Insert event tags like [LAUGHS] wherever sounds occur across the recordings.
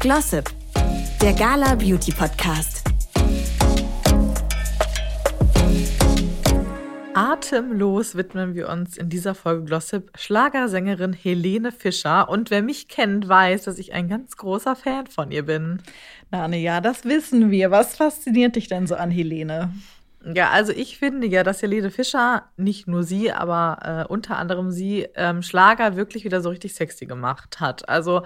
Glossip, der Gala Beauty Podcast. Atemlos widmen wir uns in dieser Folge Glossip Schlagersängerin Helene Fischer. Und wer mich kennt, weiß, dass ich ein ganz großer Fan von ihr bin. Nane, ja, das wissen wir. Was fasziniert dich denn so an Helene? Ja, also ich finde ja, dass Helene Fischer, nicht nur sie, aber äh, unter anderem sie, ähm, Schlager wirklich wieder so richtig sexy gemacht hat. Also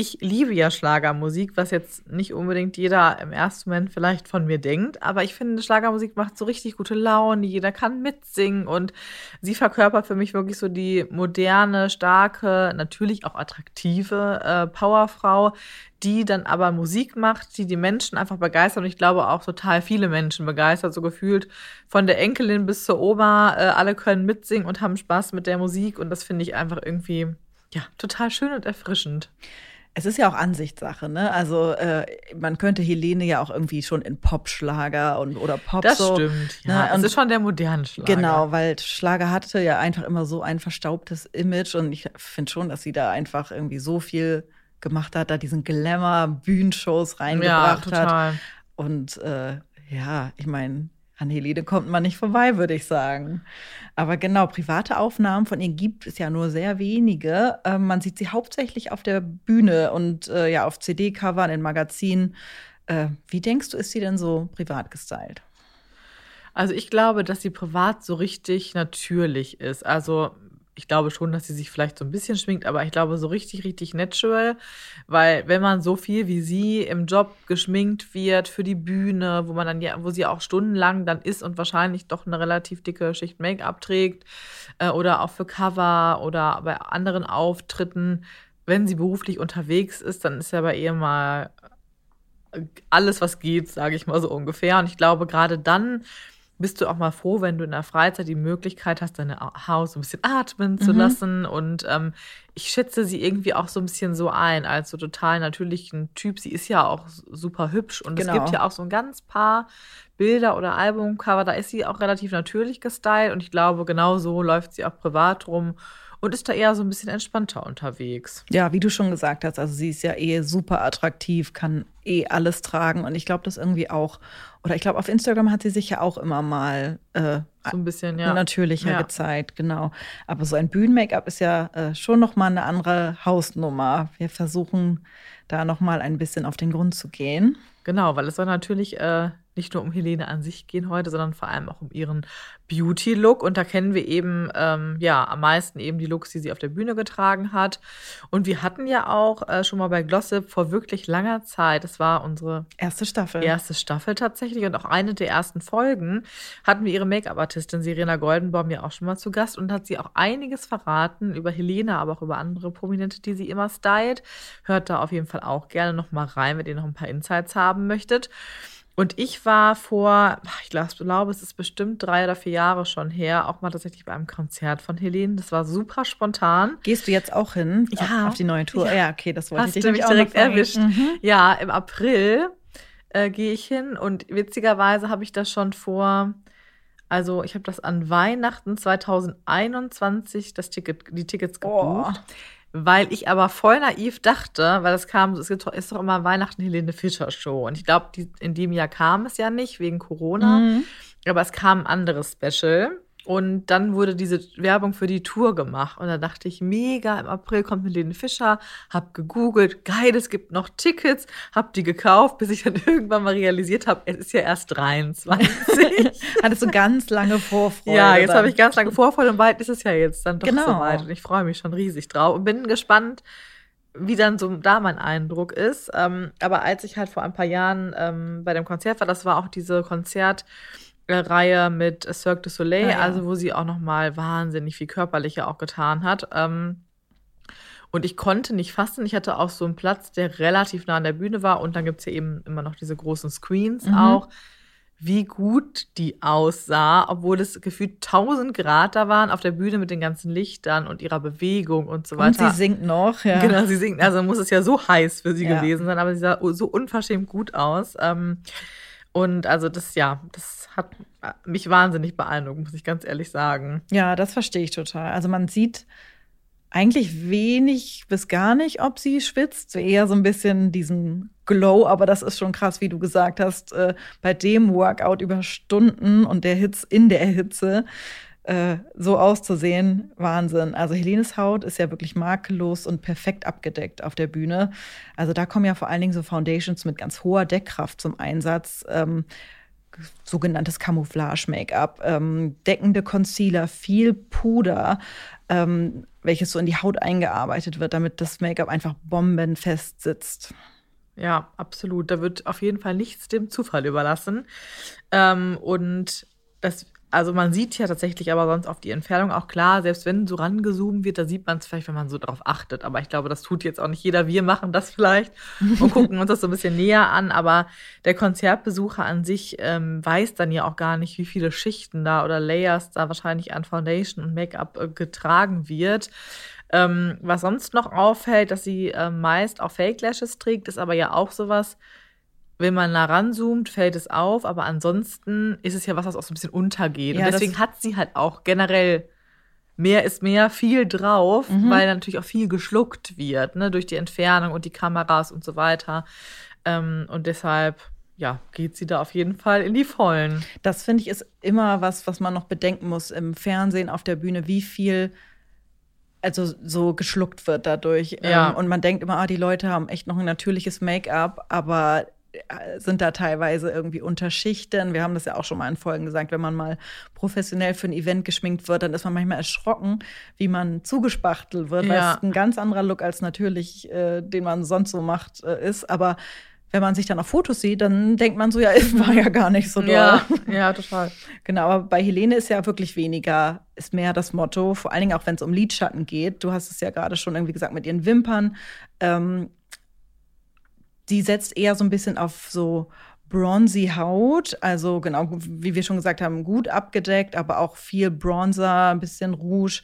ich liebe ja Schlagermusik, was jetzt nicht unbedingt jeder im ersten Moment vielleicht von mir denkt, aber ich finde, Schlagermusik macht so richtig gute Laune, jeder kann mitsingen und sie verkörpert für mich wirklich so die moderne, starke, natürlich auch attraktive äh, Powerfrau, die dann aber Musik macht, die die Menschen einfach begeistert und ich glaube auch total viele Menschen begeistert, so gefühlt von der Enkelin bis zur Oma, äh, alle können mitsingen und haben Spaß mit der Musik und das finde ich einfach irgendwie ja total schön und erfrischend. Es ist ja auch Ansichtssache, ne? Also äh, man könnte Helene ja auch irgendwie schon in Popschlager und oder Pop das so. stimmt, ne? ja. Und es ist schon der moderne Schlager. Genau, weil Schlager hatte ja einfach immer so ein verstaubtes Image und ich finde schon, dass sie da einfach irgendwie so viel gemacht hat, da diesen Glamour Bühnenshows reingebracht ja, total. hat. Und äh, ja, ich meine, an Helene kommt man nicht vorbei, würde ich sagen. Aber genau, private Aufnahmen von ihr gibt es ja nur sehr wenige. Ähm, man sieht sie hauptsächlich auf der Bühne und äh, ja auf CD-Covern in Magazinen. Äh, wie denkst du, ist sie denn so privat gestylt? Also ich glaube, dass sie privat so richtig natürlich ist. Also ich glaube schon, dass sie sich vielleicht so ein bisschen schminkt, aber ich glaube so richtig, richtig natural, weil wenn man so viel wie sie im Job geschminkt wird für die Bühne, wo man dann ja, wo sie auch stundenlang dann ist und wahrscheinlich doch eine relativ dicke Schicht Make-up trägt äh, oder auch für Cover oder bei anderen Auftritten, wenn sie beruflich unterwegs ist, dann ist ja bei ihr mal alles, was geht, sage ich mal so ungefähr. Und ich glaube, gerade dann bist du auch mal froh, wenn du in der Freizeit die Möglichkeit hast, deine Haut so ein bisschen atmen zu mhm. lassen. Und ähm, ich schätze sie irgendwie auch so ein bisschen so ein, als so total natürlichen Typ. Sie ist ja auch super hübsch und genau. es gibt ja auch so ein ganz paar Bilder oder Albumcover, da ist sie auch relativ natürlich gestylt und ich glaube, genau so läuft sie auch privat rum und ist da eher so ein bisschen entspannter unterwegs. Ja, wie du schon gesagt hast, also sie ist ja eh super attraktiv, kann eh alles tragen und ich glaube das irgendwie auch, oder ich glaube auf Instagram hat sie sich ja auch immer mal äh, so ein bisschen ja. natürlicher ja. gezeigt, genau. Aber so ein Bühnen-Make-up ist ja äh, schon noch mal eine andere Hausnummer. Wir versuchen da noch mal ein bisschen auf den Grund zu gehen. Genau, weil es soll natürlich äh, nicht nur um Helene an sich gehen heute, sondern vor allem auch um ihren Beauty-Look. Und da kennen wir eben, ähm, ja, am meisten eben die Looks, die sie auf der Bühne getragen hat. Und wir hatten ja auch äh, schon mal bei Glossip vor wirklich langer Zeit, das war unsere erste Staffel. Erste Staffel tatsächlich und auch eine der ersten Folgen, hatten wir ihre Make-up-Artistin Serena Goldenbaum ja auch schon mal zu Gast und hat sie auch einiges verraten über Helene, aber auch über andere Prominente, die sie immer stylt. Hört da auf jeden Fall auch gerne noch mal rein, wenn ihr noch ein paar Insights haben möchtet. Und ich war vor, ich glaube, es ist bestimmt drei oder vier Jahre schon her, auch mal tatsächlich bei einem Konzert von Helene. Das war super spontan. Gehst du jetzt auch hin ja. auf, die neue Tour? Ja, ja okay, das wollte Hast ich du mich direkt erwischt. Mhm. Ja, im April äh, gehe ich hin und witzigerweise habe ich das schon vor, also ich habe das an Weihnachten 2021 das Ticket, die Tickets gebucht. Oh weil ich aber voll naiv dachte, weil es kam, es ist doch immer Weihnachten Helene Fischer Show. Und ich glaube, in dem Jahr kam es ja nicht wegen Corona, mhm. aber es kam ein anderes Special und dann wurde diese Werbung für die Tour gemacht. Und da dachte ich, mega, im April kommt Helene Fischer, hab gegoogelt, geil, es gibt noch Tickets, hab die gekauft, bis ich dann [LAUGHS] irgendwann mal realisiert habe, es ist ja erst 23. [LAUGHS] Hattest du ganz lange Vorfreude. Ja, jetzt habe ich ganz lange Vorfreude und bald ist es ja jetzt dann doch genau. soweit. Und ich freue mich schon riesig drauf und bin gespannt, wie dann so da mein Eindruck ist. Ähm, aber als ich halt vor ein paar Jahren ähm, bei dem Konzert war, das war auch diese Konzert- Reihe mit Cirque du Soleil, ah, ja. also wo sie auch noch mal wahnsinnig viel körperlicher auch getan hat. Ähm, und ich konnte nicht fassen. Ich hatte auch so einen Platz, der relativ nah an der Bühne war. Und dann gibt es ja eben immer noch diese großen Screens mhm. auch. Wie gut die aussah, obwohl es gefühlt 1000 Grad da waren auf der Bühne mit den ganzen Lichtern und ihrer Bewegung und so weiter. Und sie singt noch, ja. Genau, sie singt. Also muss es ja so heiß für sie ja. gewesen sein, aber sie sah so unverschämt gut aus. Ähm, und also das, ja, das hat mich wahnsinnig beeindruckt, muss ich ganz ehrlich sagen. Ja, das verstehe ich total. Also man sieht eigentlich wenig bis gar nicht, ob sie schwitzt. Eher so ein bisschen diesen Glow, aber das ist schon krass, wie du gesagt hast, äh, bei dem Workout über Stunden und der Hitze in der Hitze äh, so auszusehen, Wahnsinn. Also Helenes Haut ist ja wirklich makellos und perfekt abgedeckt auf der Bühne. Also da kommen ja vor allen Dingen so Foundations mit ganz hoher Deckkraft zum Einsatz. Ähm, sogenanntes Camouflage-Make-up, ähm, deckende Concealer, viel Puder, ähm, welches so in die Haut eingearbeitet wird, damit das Make-up einfach bombenfest sitzt. Ja, absolut. Da wird auf jeden Fall nichts dem Zufall überlassen. Ähm, und das also man sieht ja tatsächlich aber sonst auf die Entfernung auch klar, selbst wenn so rangezoomt wird, da sieht man es vielleicht, wenn man so drauf achtet. Aber ich glaube, das tut jetzt auch nicht jeder. Wir machen das vielleicht [LAUGHS] und gucken uns das so ein bisschen näher an. Aber der Konzertbesucher an sich ähm, weiß dann ja auch gar nicht, wie viele Schichten da oder Layers da wahrscheinlich an Foundation und Make-up äh, getragen wird. Ähm, was sonst noch auffällt, dass sie äh, meist auch Fake Lashes trägt, ist aber ja auch sowas, wenn man da ranzoomt, fällt es auf, aber ansonsten ist es ja was, was auch so ein bisschen untergeht. Ja, und deswegen hat sie halt auch generell mehr ist mehr viel drauf, mhm. weil natürlich auch viel geschluckt wird, ne, durch die Entfernung und die Kameras und so weiter. Ähm, und deshalb, ja, geht sie da auf jeden Fall in die Vollen. Das finde ich ist immer was, was man noch bedenken muss im Fernsehen, auf der Bühne, wie viel also so geschluckt wird dadurch. Ja. Ähm, und man denkt immer, ah, die Leute haben echt noch ein natürliches Make-up, aber sind da teilweise irgendwie unter Schichten. Wir haben das ja auch schon mal in Folgen gesagt, wenn man mal professionell für ein Event geschminkt wird, dann ist man manchmal erschrocken, wie man zugespachtelt wird, ja. weil es ein ganz anderer Look als natürlich, äh, den man sonst so macht, äh, ist. Aber wenn man sich dann auf Fotos sieht, dann denkt man so, ja, [LAUGHS] war ja gar nicht so doll. Ja, [LAUGHS] ja, total. Genau, aber bei Helene ist ja wirklich weniger, ist mehr das Motto, vor allen Dingen auch wenn es um Lidschatten geht. Du hast es ja gerade schon irgendwie gesagt mit ihren Wimpern. Ähm, die setzt eher so ein bisschen auf so bronzy Haut, also genau, wie wir schon gesagt haben, gut abgedeckt, aber auch viel Bronzer, ein bisschen Rouge.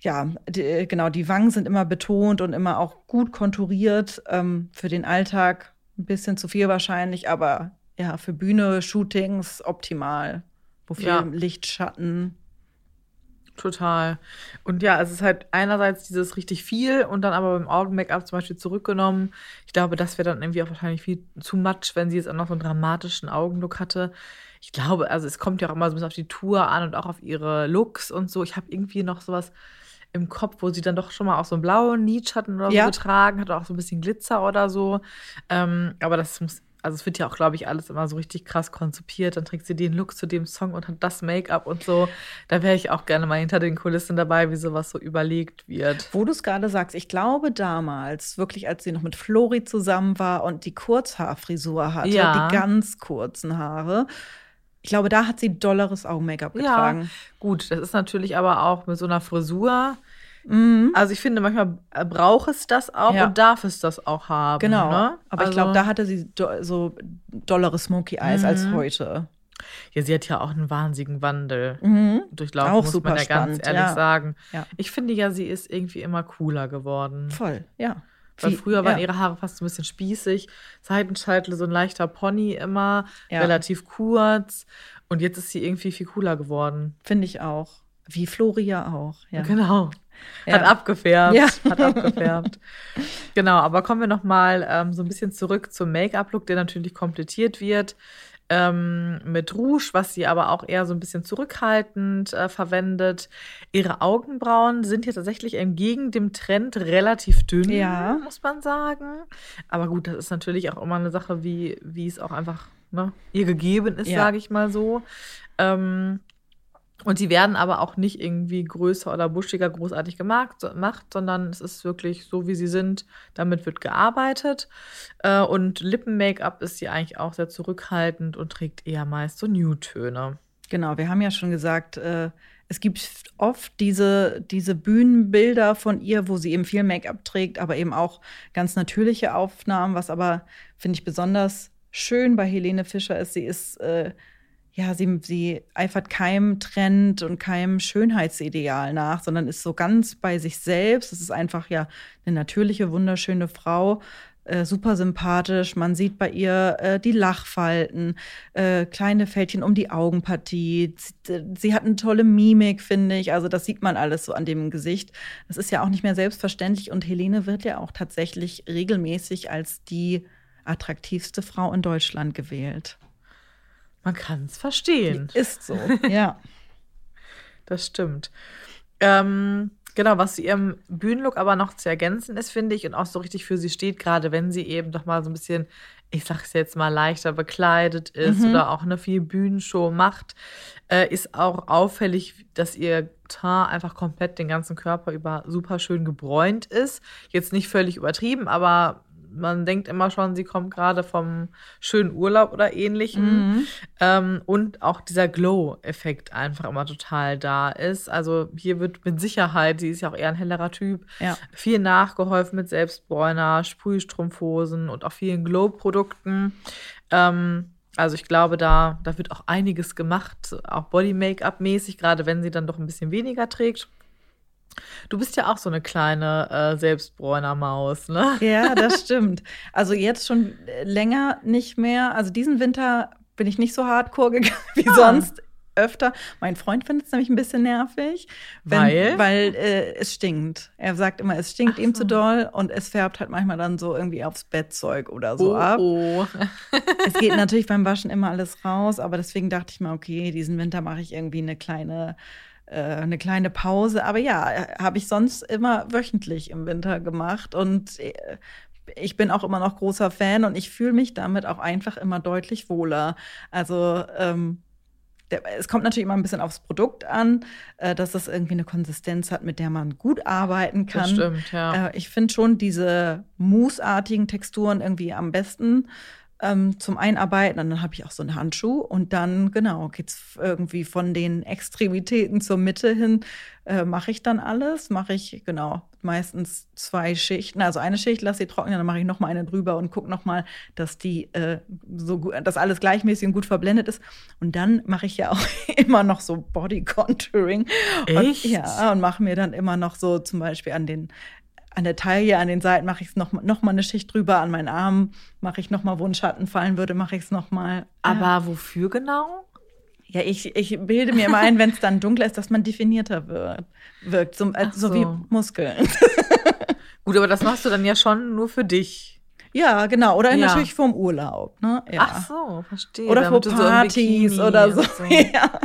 Ja, die, genau, die Wangen sind immer betont und immer auch gut konturiert. Ähm, für den Alltag ein bisschen zu viel wahrscheinlich, aber ja, für Bühne, Shootings optimal. Wofür ja. Licht, Schatten, Total. Und ja, es ist halt einerseits dieses richtig viel und dann aber beim Augen-Make-up zum Beispiel zurückgenommen. Ich glaube, das wäre dann irgendwie auch wahrscheinlich viel zu much, wenn sie jetzt auch noch so einen dramatischen Augenlook hatte. Ich glaube, also es kommt ja auch immer so ein bisschen auf die Tour an und auch auf ihre Looks und so. Ich habe irgendwie noch sowas im Kopf, wo sie dann doch schon mal auch so einen blauen Lidschatten oder so ja. getragen hat, auch so ein bisschen Glitzer oder so. Ähm, aber das muss also es wird ja auch, glaube ich, alles immer so richtig krass konzipiert. Dann trägt sie den Look zu dem Song und hat das Make-up und so. Da wäre ich auch gerne mal hinter den Kulissen dabei, wie sowas so überlegt wird. Wo du es gerade sagst, ich glaube damals, wirklich als sie noch mit Flori zusammen war und die Kurzhaarfrisur hatte, ja. die ganz kurzen Haare. Ich glaube, da hat sie dolleres Augen-Make-up getragen. Ja, gut, das ist natürlich aber auch mit so einer Frisur Mhm. Also ich finde, manchmal braucht es das auch ja. und darf es das auch haben. Genau. Ne? Aber also, ich glaube, da hatte sie do so dollere Smoky Eyes mhm. als heute. Ja, sie hat ja auch einen wahnsinnigen Wandel mhm. durchlaufen, auch muss super man ja spannend, ganz ehrlich ja. sagen. Ja. Ich finde ja, sie ist irgendwie immer cooler geworden. Voll, ja. Weil Wie, früher waren ja. ihre Haare fast ein bisschen spießig, Seitenscheitel, so ein leichter Pony immer, ja. relativ kurz. Und jetzt ist sie irgendwie viel cooler geworden. Finde ich auch. Wie Floria auch. Ja. Genau. Ja. Hat abgefärbt. Ja. Hat abgefärbt. [LAUGHS] genau, aber kommen wir noch mal ähm, so ein bisschen zurück zum Make-up-Look, der natürlich komplettiert wird. Ähm, mit Rouge, was sie aber auch eher so ein bisschen zurückhaltend äh, verwendet. Ihre Augenbrauen sind hier tatsächlich entgegen dem Trend relativ dünn, ja. muss man sagen. Aber gut, das ist natürlich auch immer eine Sache, wie, wie es auch einfach ne, ihr gegeben ist, ja. sage ich mal so. Ähm, und die werden aber auch nicht irgendwie größer oder buschiger großartig gemacht, gemacht, sondern es ist wirklich so, wie sie sind. Damit wird gearbeitet. Äh, und Lippen-Make-up ist sie eigentlich auch sehr zurückhaltend und trägt eher meist so Nude-Töne. Genau, wir haben ja schon gesagt, äh, es gibt oft diese, diese Bühnenbilder von ihr, wo sie eben viel Make-up trägt, aber eben auch ganz natürliche Aufnahmen, was aber, finde ich, besonders schön bei Helene Fischer ist. Sie ist äh, ja, sie, sie eifert keinem Trend und keinem Schönheitsideal nach, sondern ist so ganz bei sich selbst. Es ist einfach ja eine natürliche, wunderschöne Frau. äh, super sympathisch. Man sieht bei ihr äh, die Lachfalten, äh, kleine Fältchen um die Augenpartie. Sie, sie, hat eine tolle Mimik, finde ich. Also das sieht man alles so an dem Gesicht. Das ist ja auch nicht mehr selbstverständlich. Und Helene wird ja auch tatsächlich regelmäßig als die attraktivste Frau in Deutschland gewählt. Man kann es verstehen. Ist so, ja. [LAUGHS] das stimmt. Ähm, Genau, was zu ihrem Bühnenlook aber noch zu ergänzen ist, finde ich, und auch so richtig für sie steht, gerade wenn sie eben doch mal so ein bisschen, ich sag's jetzt mal, leichter bekleidet ist mhm. oder auch eine viel Bühnenshow macht, äh, ist auch auffällig, dass ihr Teint einfach komplett den ganzen Körper über super schön gebräunt ist. Jetzt nicht völlig übertrieben, aber man denkt immer schon, sie kommt gerade vom schönen Urlaub oder ähnlichem. Mhm. Ähm, und auch dieser Glow-Effekt einfach immer total da ist. Also hier wird mit Sicherheit, sie ist ja auch eher ein hellerer Typ, ja. viel nachgeholfen mit Selbstbräuner, Sprühstrumpfhosen und auch vielen Glow-Produkten. Ähm, also ich glaube, da, da wird auch einiges gemacht, auch Body-Make-up-mäßig, gerade wenn sie dann doch ein bisschen weniger trägt. Du bist ja auch so eine kleine äh, Selbstbräuner-Maus, ne? Ja, das [LAUGHS] stimmt. Also jetzt schon länger nicht mehr. Also diesen Winter bin ich nicht so hardcore gegangen wie ah. sonst öfter. Mein Freund findet es nämlich ein bisschen nervig, wenn, weil, weil äh, es stinkt. Er sagt immer, es stinkt Ach ihm so. zu doll und es färbt halt manchmal dann so irgendwie aufs Bettzeug oder so oh, ab. Oh. [LAUGHS] es geht [LAUGHS] natürlich beim Waschen immer alles raus, aber deswegen dachte ich mir, okay, diesen Winter mache ich irgendwie eine kleine äh, eine kleine Pause. Aber ja, habe ich sonst immer wöchentlich im Winter gemacht. Und äh, ich bin auch immer noch großer Fan und ich fühle mich damit auch einfach immer deutlich wohler. Also ähm, es kommt natürlich immer ein bisschen aufs Produkt an, äh, dass es irgendwie eine Konsistenz hat, mit der man gut arbeiten kann. Das stimmt, ja. Äh, ich finde schon diese mousseartigen Texturen irgendwie am besten ähm, zum Einarbeiten. Und dann habe ich auch so einen Handschuh und dann, genau, geht es irgendwie von den Extremitäten zur Mitte hin, äh, mache ich dann alles. Mache ich, genau, meistens zwei Schichten. Also eine Schicht lasse ich trocknen, dann mache ich noch mal eine drüber und gucke noch mal, dass die äh, so gut, dass alles gleichmäßig und gut verblendet ist. Und dann mache ich ja auch [LAUGHS] immer noch so Body Contouring. Echt? Und, ja, und mache mir dann immer noch so zum Beispiel an den an der Taille, an den Seiten mache ich es noch, noch mal eine Schicht drüber, an meinen Armen mache ich noch mal, wo ein Schatten fallen würde, mache ich es noch mal. Aber ja. wofür genau? Ja, ich, ich bilde mir immer ein, wenn es dann dunkler ist, dass man definierter wird, wirkt, so, äh, so. so wie Muskeln. [LAUGHS] Gut, aber das machst du dann ja schon nur für dich. Ja, genau. Oder ja. natürlich vorm Urlaub. Ne? Ja. Ach so, verstehe. Oder vor Partys so oder so. so. [LAUGHS] Ja.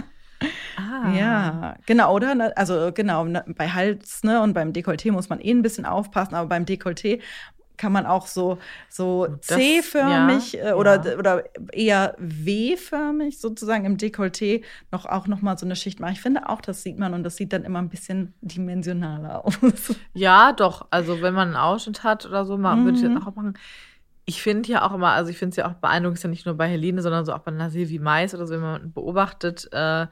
Ah. Ja, genau, oder? Also genau, bei Hals ne, und beim Dekolleté muss man eh ein bisschen aufpassen, aber beim Dekolleté kann man auch so, so C-förmig ja, äh, oder, ja. oder eher W-förmig sozusagen im Dekolleté noch auch noch mal so eine Schicht machen. Ich finde auch, das sieht man und das sieht dann immer ein bisschen dimensionaler [LAUGHS] aus. Ja, doch. Also wenn man einen Ausschnitt hat oder so, mhm. würde ich das auch machen. Ich finde ja auch immer, also ich finde es ja auch beeindruckend, ist ja nicht nur bei Helene, sondern so auch bei Nasir wie Mais oder so, wenn man beobachtet, äh,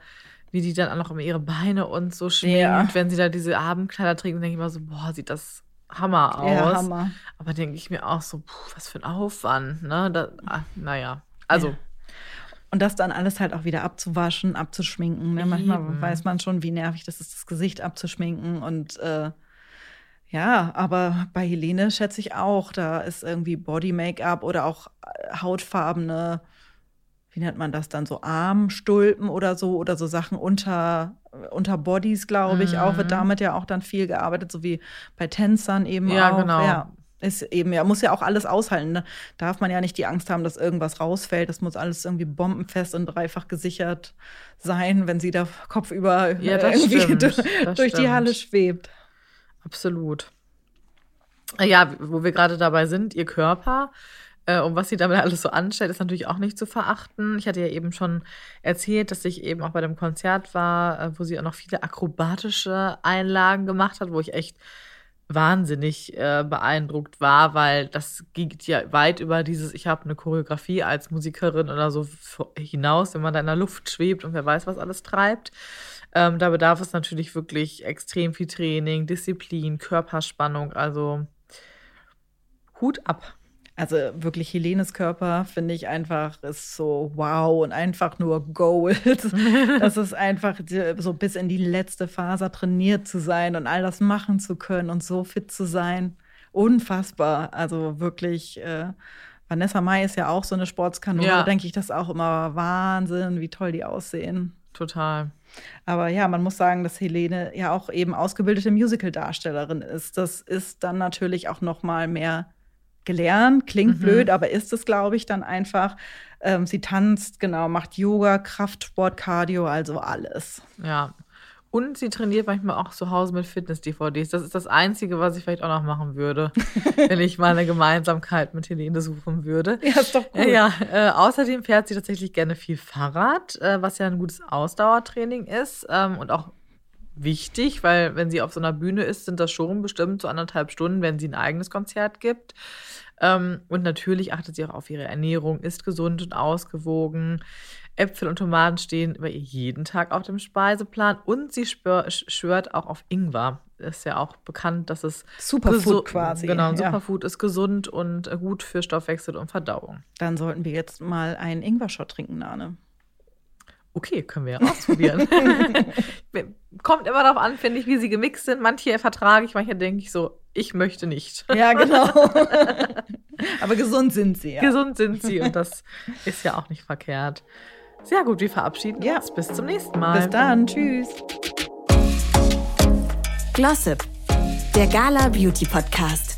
wie die dann auch noch immer ihre Beine und so schminkt, ja. wenn sie da diese Abendkleider trägt, dann denke ich immer so, boah, sieht das Hammer aus. Ja, Hammer. Aber denke ich mir auch so, puh, was für ein Aufwand, ne? Da, ah, naja, also. Ja. Und das dann alles halt auch wieder abzuwaschen, abzuschminken. Ne? Manchmal weiß man schon, wie nervig das ist, das Gesicht abzuschminken. Und äh, ja, aber bei Helene schätze ich auch, da ist irgendwie Body-Make-up oder auch äh, hautfarbene wie nennt man das dann, so Armstulpen oder so oder so Sachen unter, unter Bodies, glaube ich, mhm. auch, wird mhm. damit ja auch dann viel gearbeitet, so wie bei Tänzern eben ja, auch. Genau. Ja, ist eben, ja, muss ja auch alles aushalten. Ne? Darf man ja nicht die Angst haben, dass irgendwas rausfällt. Das muss alles irgendwie bombenfest und dreifach gesichert sein, wenn sie da kopfüber ja, irgendwie [LAUGHS] stimmt. durch stimmt. die Halle schwebt. Absolut. Ja, wo wir gerade dabei sind, ihr Körper äh, und was sie damit alles so anstellt, ist natürlich auch nicht zu verachten. Ich hatte ja eben schon erzählt, dass ich eben auch bei dem Konzert war, äh, wo sie auch noch viele akrobatische Einlagen gemacht hat, wo ich echt wahnsinnig äh, beeindruckt war, weil das geht ja weit über dieses, ich habe eine Choreografie als Musikerin oder so hinaus, wenn man da in der Luft schwebt und wer weiß, was alles treibt. Ähm, da bedarf es natürlich wirklich extrem viel Training, Disziplin, Körperspannung, also Hut ab. Also wirklich Helenes Körper finde ich einfach ist so wow und einfach nur Gold. [LAUGHS] das ist einfach so bis in die letzte Faser trainiert zu sein und all das machen zu können und so fit zu sein. unfassbar. Also wirklich, äh, Vanessa Mai ist ja auch so eine Sportskanone. Ja. Denke ich das auch immer Wahnsinn, wie toll die aussehen. Total. Aber ja, man muss sagen, dass Helene ja auch eben ausgebildete Musical-Darstellerin ist. Das ist dann natürlich auch noch mal mehr gelernt. Klingt Mhm. blöd, aber ist es, glaube ich, dann einfach. Ähm, sie tanzt, genau, macht Yoga, Kraftsport, Cardio, also alles. Ja. Und sie trainiert manchmal auch zu Hause mit Fitness-DVDs. Das ist das Einzige, was ich vielleicht auch noch machen würde, [LAUGHS] wenn ich mal eine Gemeinsamkeit mit Helene suchen würde. Ja, ist doch Ja, ja. Äh, außerdem fährt sie tatsächlich gerne viel Fahrrad, äh, was ja ein gutes Ausdauertraining ist ähm, und auch wichtig, weil wenn sie auf so einer Bühne ist, sind das schon bestimmt so anderthalb Stunden, wenn sie ein eigenes Konzert gibt. Ähm, und natürlich achtet sie auch auf ihre Ernährung, ist gesund und ausgewogen. Äpfel und Tomaten stehen bei ihr jeden Tag auf dem Speiseplan und sie schwört auch auf Ingwer. Ist ja auch bekannt, dass es Superfood quasi, Genau, ein ja. Superfood ist gesund und gut für Stoffwechsel und Verdauung. Dann sollten wir jetzt mal einen Ingwer-Shot trinken, Nane. Okay, können wir ja ausprobieren. [LAUGHS] Kommt immer darauf an, finde ich, wie sie gemixt sind. Manche vertrage ich, manche denke ich so, ich möchte nicht. Ja, genau. [LAUGHS] Aber gesund sind sie, ja. Gesund sind sie und das ist ja auch nicht verkehrt. Sehr gut, wir verabschieden Ja. uns. Bis zum nächsten Mal. Bis dann, tschüss. Glossip, der Gala Beauty Podcast.